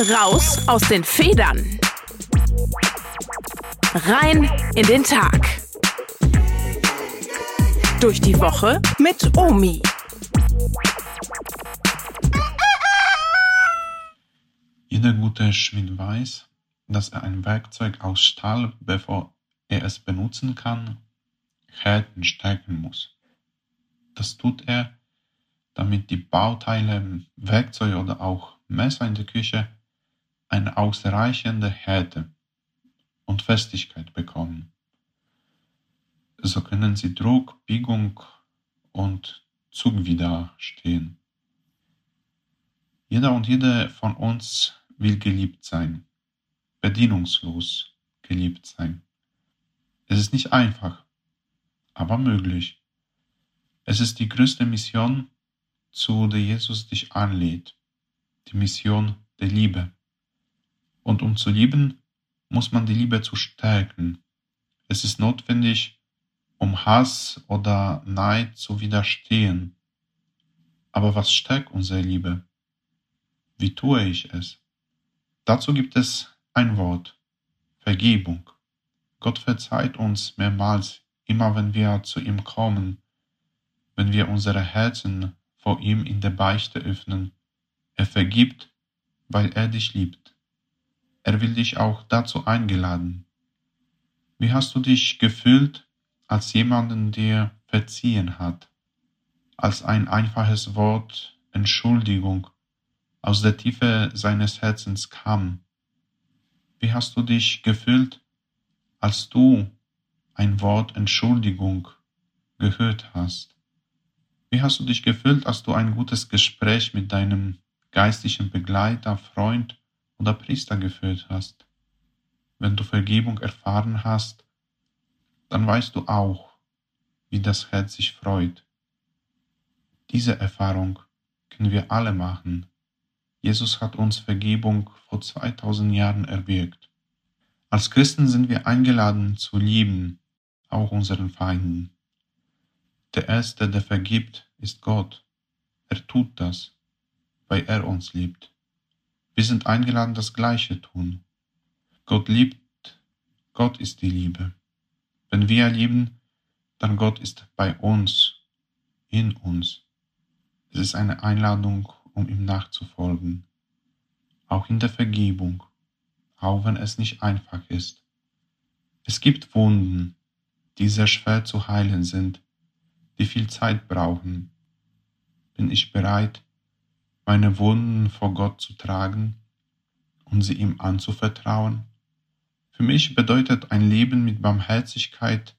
Raus aus den Federn. Rein in den Tag. Durch die Woche mit Omi. Jeder gute Schmied weiß, dass er ein Werkzeug aus Stahl, bevor er es benutzen kann, härten stärken muss. Das tut er, damit die Bauteile, Werkzeuge oder auch Messer in der Küche eine ausreichende Härte und Festigkeit bekommen. So können sie Druck, Biegung und Zug widerstehen. Jeder und jede von uns will geliebt sein, bedienungslos geliebt sein. Es ist nicht einfach, aber möglich. Es ist die größte Mission, zu der Jesus dich anlädt, die Mission der Liebe. Und um zu lieben, muss man die Liebe zu stärken. Es ist notwendig, um Hass oder Neid zu widerstehen. Aber was stärkt unsere Liebe? Wie tue ich es? Dazu gibt es ein Wort, Vergebung. Gott verzeiht uns mehrmals, immer wenn wir zu ihm kommen, wenn wir unsere Herzen vor ihm in der Beichte öffnen. Er vergibt, weil er dich liebt. Er will dich auch dazu eingeladen. Wie hast du dich gefühlt, als jemanden dir verziehen hat, als ein einfaches Wort Entschuldigung aus der Tiefe seines Herzens kam? Wie hast du dich gefühlt, als du ein Wort Entschuldigung gehört hast? Wie hast du dich gefühlt, als du ein gutes Gespräch mit deinem geistlichen Begleiter, Freund oder Priester geführt hast. Wenn du Vergebung erfahren hast, dann weißt du auch, wie das Herz sich freut. Diese Erfahrung können wir alle machen. Jesus hat uns Vergebung vor 2000 Jahren erwirkt. Als Christen sind wir eingeladen zu lieben, auch unseren Feinden. Der Erste, der vergibt, ist Gott. Er tut das, weil er uns liebt. Wir sind eingeladen, das Gleiche tun. Gott liebt, Gott ist die Liebe. Wenn wir lieben, dann Gott ist bei uns, in uns. Es ist eine Einladung, um ihm nachzufolgen. Auch in der Vergebung, auch wenn es nicht einfach ist. Es gibt Wunden, die sehr schwer zu heilen sind, die viel Zeit brauchen. Bin ich bereit, meine Wunden vor Gott zu tragen und sie ihm anzuvertrauen? Für mich bedeutet ein Leben mit Barmherzigkeit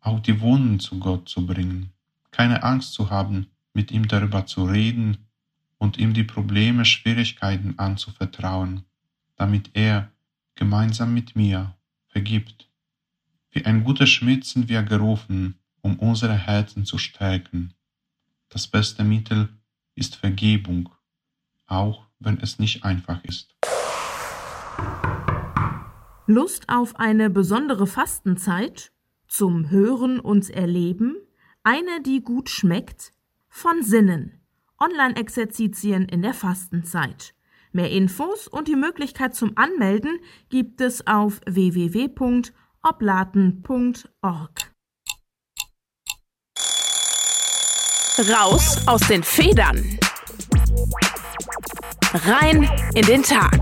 auch die Wunden zu Gott zu bringen, keine Angst zu haben, mit ihm darüber zu reden und ihm die Probleme, Schwierigkeiten anzuvertrauen, damit er gemeinsam mit mir vergibt. Wie ein guter Schmied sind wir gerufen, um unsere Herzen zu stärken. Das beste Mittel ist Vergebung auch wenn es nicht einfach ist. Lust auf eine besondere Fastenzeit? Zum Hören und Erleben? Eine, die gut schmeckt? Von Sinnen. Online-Exerzitien in der Fastenzeit. Mehr Infos und die Möglichkeit zum Anmelden gibt es auf www.oblaten.org. Raus aus den Federn. Rein in den Tag.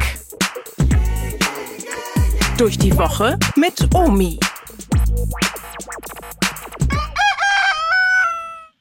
Durch die Woche mit Omi.